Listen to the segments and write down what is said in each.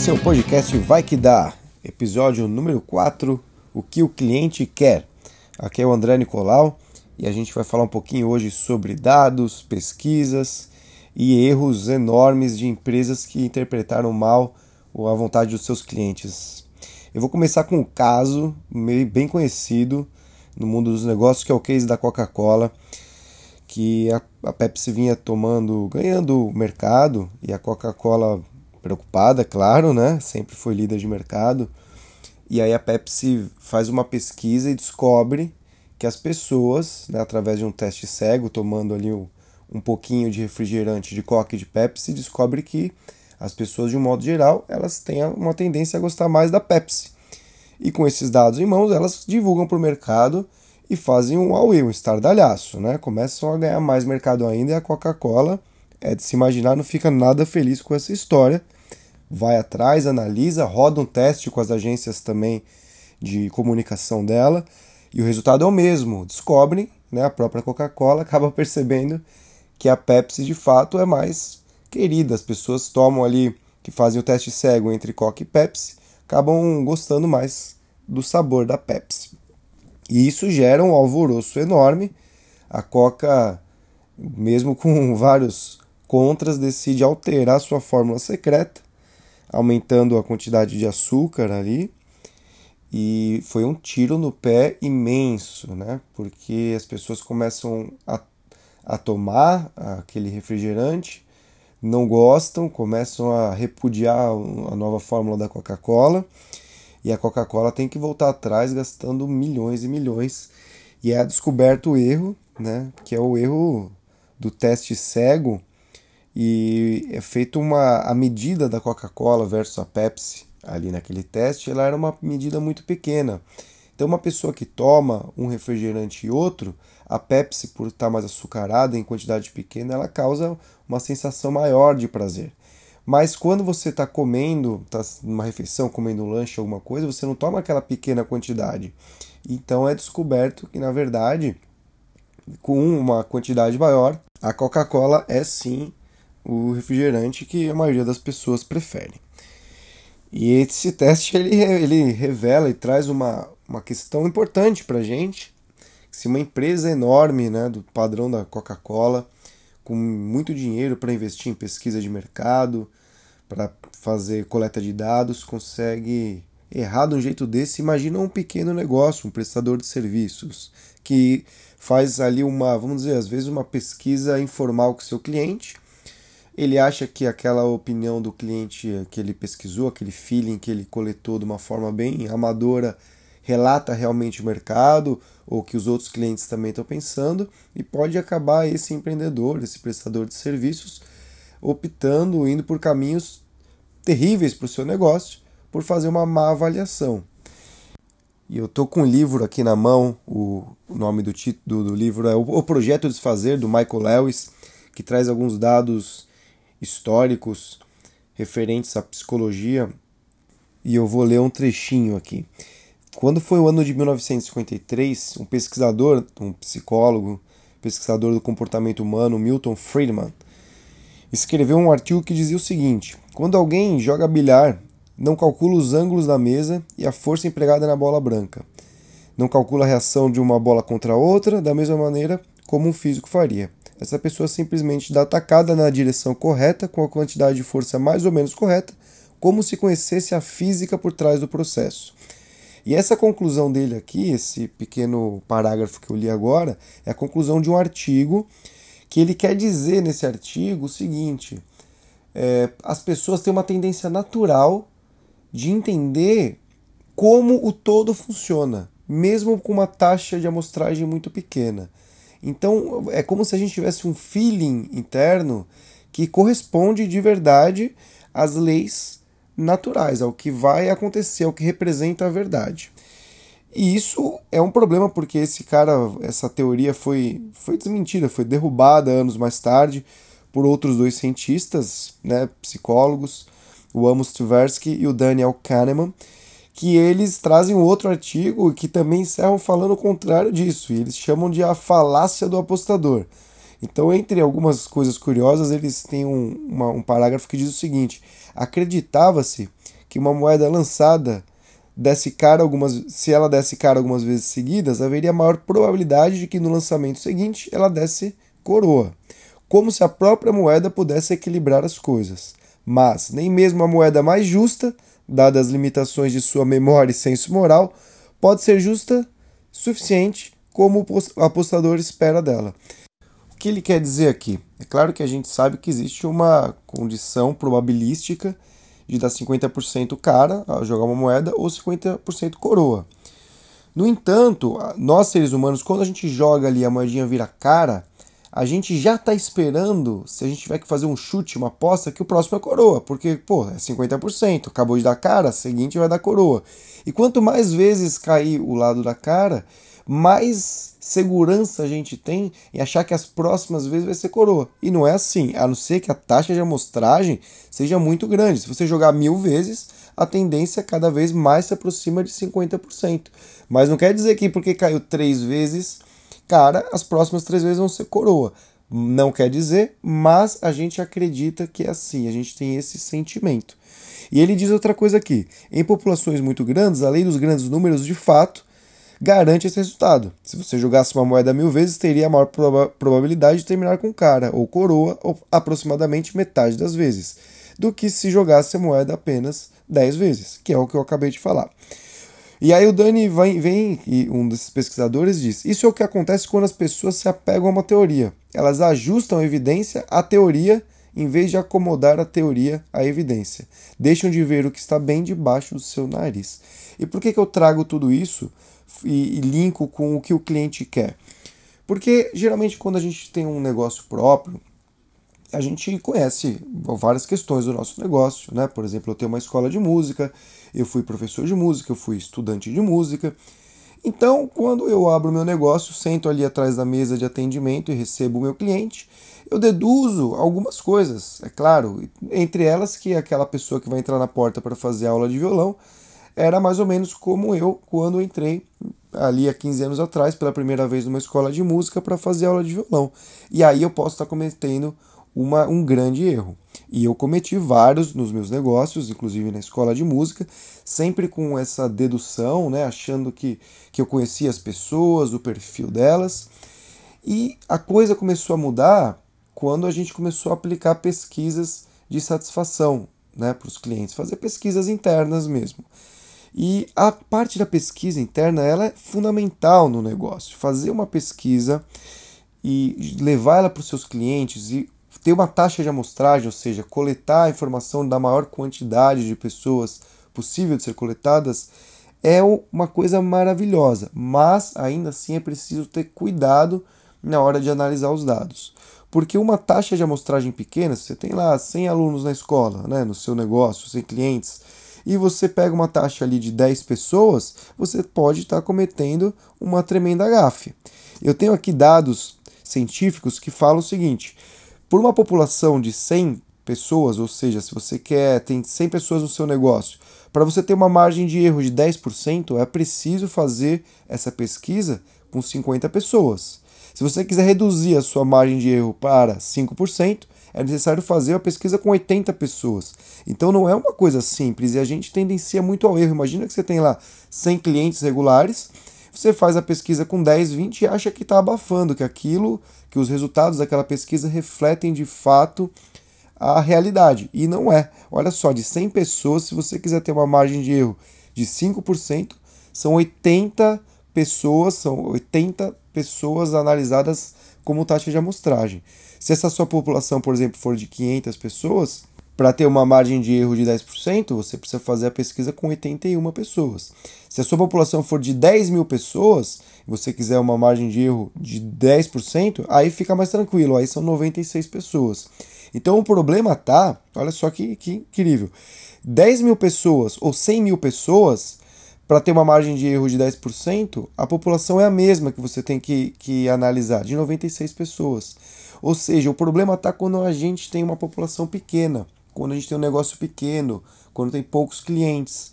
Esse é o podcast Vai Que Dá, episódio número 4, O que o cliente quer. Aqui é o André Nicolau e a gente vai falar um pouquinho hoje sobre dados, pesquisas e erros enormes de empresas que interpretaram mal a vontade dos seus clientes. Eu vou começar com um caso bem conhecido no mundo dos negócios, que é o case da Coca-Cola, que a, Pepsi vinha tomando, ganhando mercado e a Coca-Cola preocupada, claro, né? Sempre foi líder de mercado. E aí a Pepsi faz uma pesquisa e descobre que as pessoas, né, através de um teste cego, tomando ali um, pouquinho de refrigerante de Coca de Pepsi, descobre que as pessoas, de um modo geral, elas têm uma tendência a gostar mais da Pepsi. E com esses dados em mãos, elas divulgam para o mercado e fazem um auê, um estardalhaço, né? Começam a ganhar mais mercado ainda e a Coca-Cola é de se imaginar, não fica nada feliz com essa história. Vai atrás, analisa, roda um teste com as agências também de comunicação dela e o resultado é o mesmo. Descobrem, né, a própria Coca-Cola acaba percebendo que a Pepsi de fato é mais querida. As pessoas tomam ali, que fazem o teste cego entre Coca e Pepsi, acabam gostando mais do sabor da Pepsi. E isso gera um alvoroço enorme. A Coca, mesmo com vários contras, decide alterar sua fórmula secreta, aumentando a quantidade de açúcar ali e foi um tiro no pé imenso, né? Porque as pessoas começam a, a tomar aquele refrigerante, não gostam, começam a repudiar a nova fórmula da Coca-Cola e a Coca-Cola tem que voltar atrás gastando milhões e milhões. E é descoberto o erro, né? Que é o erro do teste cego e é feito uma a medida da Coca-Cola versus a Pepsi ali naquele teste, ela era uma medida muito pequena. Então, uma pessoa que toma um refrigerante e outro, a Pepsi, por estar mais açucarada em quantidade pequena, ela causa uma sensação maior de prazer. Mas quando você está comendo, está numa refeição, comendo um lanche, alguma coisa, você não toma aquela pequena quantidade. Então é descoberto que, na verdade, com uma quantidade maior, a Coca-Cola é sim o refrigerante que a maioria das pessoas prefere. E esse teste ele, ele revela e traz uma, uma questão importante para a gente. Se uma empresa enorme, né, do padrão da Coca-Cola, com muito dinheiro para investir em pesquisa de mercado, para fazer coleta de dados, consegue errar de um jeito desse, imagina um pequeno negócio, um prestador de serviços, que faz ali uma, vamos dizer, às vezes uma pesquisa informal com seu cliente ele acha que aquela opinião do cliente que ele pesquisou, aquele feeling que ele coletou de uma forma bem amadora, relata realmente o mercado ou que os outros clientes também estão pensando e pode acabar esse empreendedor, esse prestador de serviços, optando, indo por caminhos terríveis para o seu negócio por fazer uma má avaliação. E eu tô com um livro aqui na mão, o nome do título do livro é O Projeto Desfazer, do Michael Lewis, que traz alguns dados históricos referentes à psicologia e eu vou ler um trechinho aqui. Quando foi o ano de 1953, um pesquisador, um psicólogo, pesquisador do comportamento humano, Milton Friedman, escreveu um artigo que dizia o seguinte: quando alguém joga bilhar, não calcula os ângulos da mesa e a força empregada na bola branca. Não calcula a reação de uma bola contra a outra da mesma maneira como um físico faria. Essa pessoa simplesmente dá tacada na direção correta, com a quantidade de força mais ou menos correta, como se conhecesse a física por trás do processo. E essa conclusão dele aqui, esse pequeno parágrafo que eu li agora, é a conclusão de um artigo que ele quer dizer nesse artigo o seguinte: é, as pessoas têm uma tendência natural de entender como o todo funciona, mesmo com uma taxa de amostragem muito pequena. Então é como se a gente tivesse um feeling interno que corresponde de verdade às leis naturais, ao que vai acontecer, ao que representa a verdade. E isso é um problema porque esse cara, essa teoria foi, foi desmentida, foi derrubada anos mais tarde por outros dois cientistas, né, psicólogos, o Amos Tversky e o Daniel Kahneman, que eles trazem um outro artigo que também encerram falando o contrário disso, e eles chamam de a falácia do apostador. Então, entre algumas coisas curiosas, eles têm um, uma, um parágrafo que diz o seguinte: acreditava-se que uma moeda lançada desse cara algumas, se ela desse cara algumas vezes seguidas, haveria maior probabilidade de que no lançamento seguinte ela desse coroa, como se a própria moeda pudesse equilibrar as coisas. Mas nem mesmo a moeda mais justa, dadas as limitações de sua memória e senso moral, pode ser justa suficiente como o apostador espera dela. O que ele quer dizer aqui? É claro que a gente sabe que existe uma condição probabilística de dar 50% cara a jogar uma moeda ou 50% coroa. No entanto, nós seres humanos, quando a gente joga ali a moedinha vira cara, a gente já está esperando, se a gente tiver que fazer um chute, uma aposta, que o próximo é coroa, porque, pô, é 50%, acabou de dar cara, seguinte vai dar coroa. E quanto mais vezes cair o lado da cara, mais segurança a gente tem em achar que as próximas vezes vai ser coroa. E não é assim, a não ser que a taxa de amostragem seja muito grande. Se você jogar mil vezes, a tendência cada vez mais se aproxima de 50%. Mas não quer dizer que porque caiu três vezes, cara, as próximas três vezes vão ser coroa. Não quer dizer, mas a gente acredita que é assim, a gente tem esse sentimento. E ele diz outra coisa aqui: em populações muito grandes, além dos grandes números de fato, garante esse resultado. Se você jogasse uma moeda mil vezes, teria a maior proba probabilidade de terminar com cara ou coroa, ou aproximadamente metade das vezes, do que se jogasse a moeda apenas 10 vezes, que é o que eu acabei de falar. E aí o Dani vem, vem, e um desses pesquisadores diz: Isso é o que acontece quando as pessoas se apegam a uma teoria. Elas ajustam a evidência à teoria em vez de acomodar a teoria à evidência. Deixam de ver o que está bem debaixo do seu nariz. E por que, que eu trago tudo isso? e, e linko com o que o cliente quer. Porque geralmente quando a gente tem um negócio próprio, a gente conhece várias questões do nosso negócio, né? Por exemplo, eu tenho uma escola de música, eu fui professor de música, eu fui estudante de música. Então, quando eu abro meu negócio, sento ali atrás da mesa de atendimento e recebo o meu cliente, eu deduzo algumas coisas, é claro, entre elas que aquela pessoa que vai entrar na porta para fazer aula de violão era mais ou menos como eu quando entrei ali há 15 anos atrás pela primeira vez numa escola de música para fazer aula de violão. E aí eu posso estar cometendo uma, um grande erro. E eu cometi vários nos meus negócios, inclusive na escola de música, sempre com essa dedução, né, achando que, que eu conhecia as pessoas, o perfil delas. E a coisa começou a mudar quando a gente começou a aplicar pesquisas de satisfação né, para os clientes, fazer pesquisas internas mesmo. E a parte da pesquisa interna ela é fundamental no negócio. Fazer uma pesquisa e levar ela para os seus clientes e ter uma taxa de amostragem, ou seja, coletar a informação da maior quantidade de pessoas possível de ser coletadas, é uma coisa maravilhosa, mas ainda assim é preciso ter cuidado na hora de analisar os dados. Porque uma taxa de amostragem pequena, você tem lá 100 alunos na escola, né, no seu negócio, 100 clientes, e você pega uma taxa ali de 10 pessoas, você pode estar tá cometendo uma tremenda gafe. Eu tenho aqui dados científicos que falam o seguinte: por uma população de 100 pessoas, ou seja, se você quer tem 100 pessoas no seu negócio, para você ter uma margem de erro de 10%, é preciso fazer essa pesquisa com 50 pessoas. Se você quiser reduzir a sua margem de erro para 5%, é necessário fazer a pesquisa com 80 pessoas. Então não é uma coisa simples e a gente tendencia muito ao erro. Imagina que você tem lá 100 clientes regulares, você faz a pesquisa com 10, 20 e acha que está abafando, que aquilo, que os resultados daquela pesquisa refletem de fato a realidade. E não é. Olha só, de 100 pessoas, se você quiser ter uma margem de erro de 5%, são 80 pessoas, são 80 pessoas analisadas como taxa de amostragem. Se essa sua população, por exemplo, for de 500 pessoas, para ter uma margem de erro de 10%, você precisa fazer a pesquisa com 81 pessoas. Se a sua população for de 10 mil pessoas, e você quiser uma margem de erro de 10%, aí fica mais tranquilo, aí são 96 pessoas. Então o problema tá, olha só que, que incrível, 10 mil pessoas ou 100 mil pessoas, para ter uma margem de erro de 10%, a população é a mesma que você tem que, que analisar, de 96 pessoas. Ou seja, o problema está quando a gente tem uma população pequena, quando a gente tem um negócio pequeno, quando tem poucos clientes.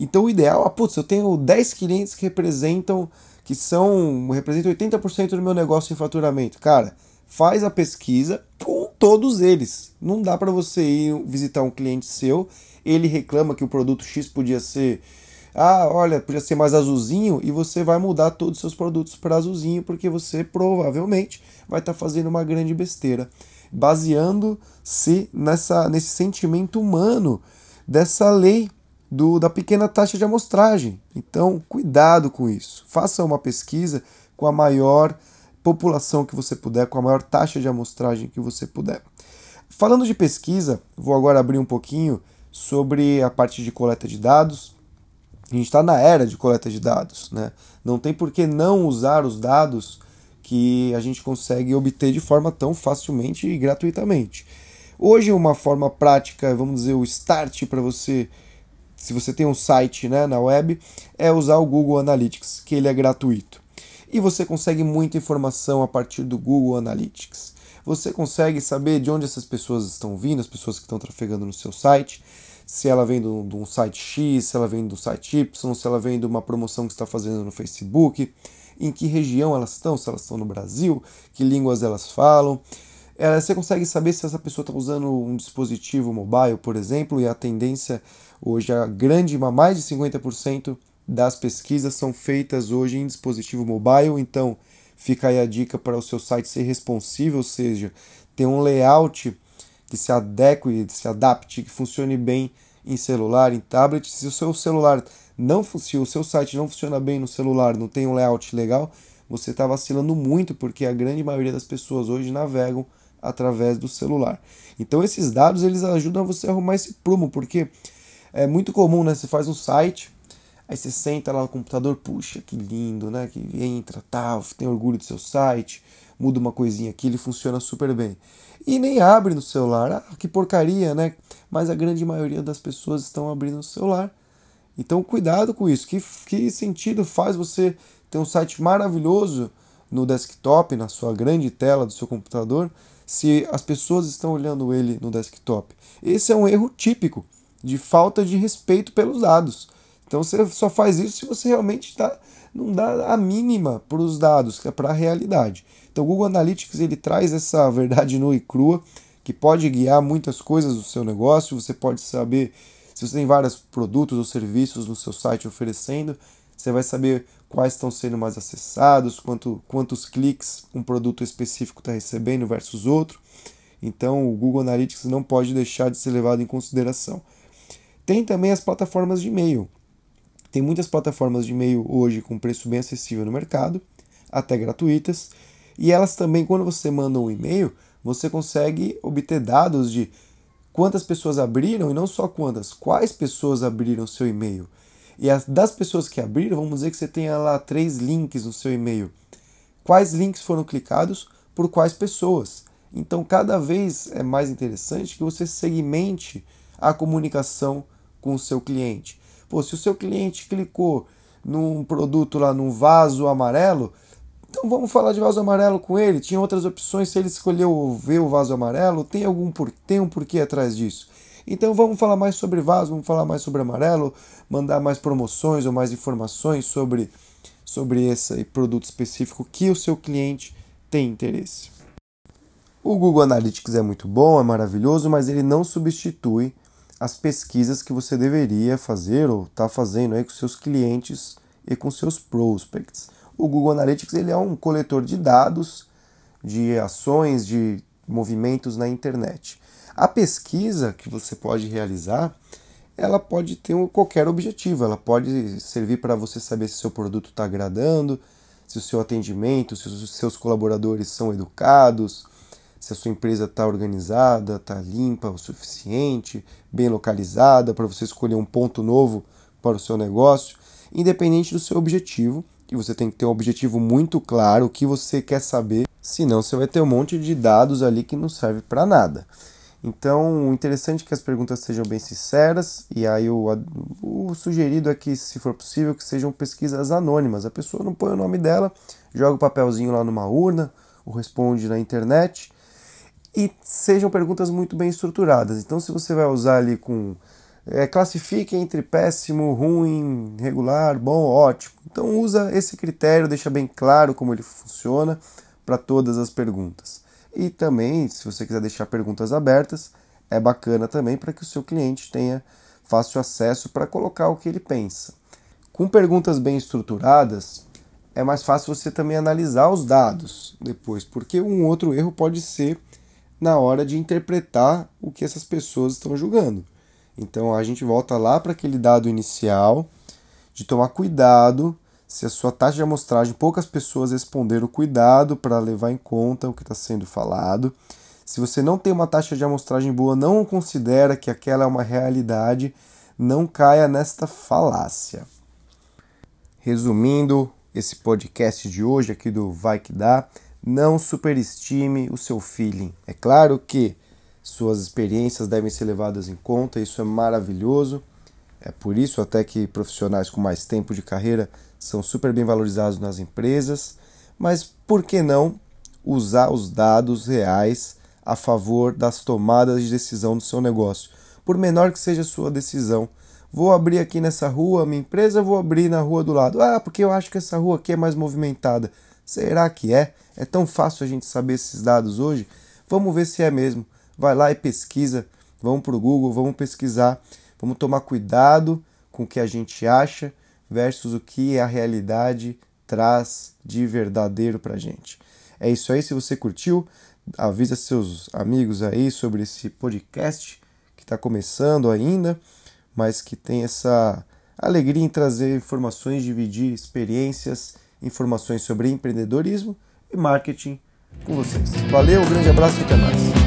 Então o ideal, ah, putz, eu tenho 10 clientes que representam, que são, representam 80% do meu negócio em faturamento. Cara, faz a pesquisa com todos eles. Não dá para você ir visitar um cliente seu, ele reclama que o produto X podia ser ah, olha, podia ser mais azulzinho e você vai mudar todos os seus produtos para azulzinho porque você provavelmente vai estar tá fazendo uma grande besteira, baseando-se nessa nesse sentimento humano dessa lei do, da pequena taxa de amostragem. Então, cuidado com isso. Faça uma pesquisa com a maior população que você puder, com a maior taxa de amostragem que você puder. Falando de pesquisa, vou agora abrir um pouquinho sobre a parte de coleta de dados. A gente está na era de coleta de dados, né? Não tem por que não usar os dados que a gente consegue obter de forma tão facilmente e gratuitamente. Hoje, uma forma prática, vamos dizer, o start para você, se você tem um site né, na web, é usar o Google Analytics, que ele é gratuito. E você consegue muita informação a partir do Google Analytics. Você consegue saber de onde essas pessoas estão vindo, as pessoas que estão trafegando no seu site, se ela vem de um site X, se ela vem do site Y, se ela vem de uma promoção que está fazendo no Facebook, em que região elas estão, se elas estão no Brasil, que línguas elas falam. Você consegue saber se essa pessoa está usando um dispositivo mobile, por exemplo, e a tendência hoje, a grande, mais de 50% das pesquisas são feitas hoje em dispositivo mobile, então fica aí a dica para o seu site ser responsivo, ou seja, ter um layout que se adeque, se adapte, que funcione bem em celular, em tablet. Se o seu celular não funciona, o seu site não funciona bem no celular, não tem um layout legal, você está vacilando muito, porque a grande maioria das pessoas hoje navegam através do celular. Então esses dados eles ajudam você a arrumar esse prumo, porque é muito comum, né? Você faz um site, aí você senta lá no computador, puxa, que lindo, né? Que entra, tal, tem orgulho do seu site, muda uma coisinha aqui, ele funciona super bem. E nem abre no celular, ah, que porcaria, né? Mas a grande maioria das pessoas estão abrindo no celular. Então cuidado com isso. Que, que sentido faz você ter um site maravilhoso no desktop, na sua grande tela do seu computador, se as pessoas estão olhando ele no desktop. Esse é um erro típico de falta de respeito pelos dados. Então você só faz isso se você realmente está não dá a mínima para os dados, é para a realidade. Então o Google Analytics ele traz essa verdade nua e crua que pode guiar muitas coisas do seu negócio. Você pode saber se você tem vários produtos ou serviços no seu site oferecendo, você vai saber quais estão sendo mais acessados, quanto, quantos cliques um produto específico está recebendo versus outro. Então, o Google Analytics não pode deixar de ser levado em consideração. Tem também as plataformas de e-mail. Tem muitas plataformas de e-mail hoje com preço bem acessível no mercado, até gratuitas, e elas também, quando você manda um e-mail, você consegue obter dados de quantas pessoas abriram e não só quantas, quais pessoas abriram seu e-mail. E as, das pessoas que abriram, vamos dizer que você tenha lá três links no seu e-mail. Quais links foram clicados por quais pessoas? Então, cada vez é mais interessante que você segmente a comunicação com o seu cliente. Pô, se o seu cliente clicou num produto lá, num vaso amarelo, então vamos falar de vaso amarelo com ele. Tinha outras opções, se ele escolheu ver o vaso amarelo, tem algum por... tem um porquê atrás disso. Então vamos falar mais sobre vaso, vamos falar mais sobre amarelo, mandar mais promoções ou mais informações sobre, sobre esse produto específico que o seu cliente tem interesse. O Google Analytics é muito bom, é maravilhoso, mas ele não substitui as pesquisas que você deveria fazer ou está fazendo aí com seus clientes e com seus prospects. O Google Analytics ele é um coletor de dados, de ações, de movimentos na internet. A pesquisa que você pode realizar, ela pode ter qualquer objetivo, ela pode servir para você saber se seu produto está agradando, se o seu atendimento, se os seus colaboradores são educados, se a sua empresa está organizada, está limpa o suficiente, bem localizada, para você escolher um ponto novo para o seu negócio, independente do seu objetivo. E você tem que ter um objetivo muito claro, o que você quer saber, senão você vai ter um monte de dados ali que não serve para nada. Então, interessante é que as perguntas sejam bem sinceras, e aí o, o, sugerido é que, se for possível, que sejam pesquisas anônimas. A pessoa não põe o nome dela, joga o papelzinho lá numa urna, ou responde na internet, e sejam perguntas muito bem estruturadas. Então, se você vai usar ali com. É, classifique entre péssimo, ruim, regular, bom, ótimo. Então, usa esse critério, deixa bem claro como ele funciona para todas as perguntas. E também, se você quiser deixar perguntas abertas, é bacana também para que o seu cliente tenha fácil acesso para colocar o que ele pensa. Com perguntas bem estruturadas, é mais fácil você também analisar os dados depois, porque um outro erro pode ser na hora de interpretar o que essas pessoas estão julgando. Então a gente volta lá para aquele dado inicial de tomar cuidado se a sua taxa de amostragem, poucas pessoas responderam cuidado para levar em conta o que está sendo falado. Se você não tem uma taxa de amostragem boa, não considera que aquela é uma realidade, não caia nesta falácia. Resumindo esse podcast de hoje aqui do Vai Que Dá, não superestime o seu feeling. É claro que suas experiências devem ser levadas em conta, isso é maravilhoso. É por isso até que profissionais com mais tempo de carreira são super bem valorizados nas empresas, mas por que não usar os dados reais a favor das tomadas de decisão do seu negócio? Por menor que seja a sua decisão, Vou abrir aqui nessa rua, minha empresa, vou abrir na rua do lado. Ah, porque eu acho que essa rua aqui é mais movimentada. Será que é? É tão fácil a gente saber esses dados hoje? Vamos ver se é mesmo. Vai lá e pesquisa. Vamos para o Google, vamos pesquisar. Vamos tomar cuidado com o que a gente acha versus o que a realidade traz de verdadeiro para a gente. É isso aí. Se você curtiu, avisa seus amigos aí sobre esse podcast que está começando ainda mas que tem essa alegria em trazer informações, dividir experiências, informações sobre empreendedorismo e marketing com vocês. Valeu, um grande abraço e até mais.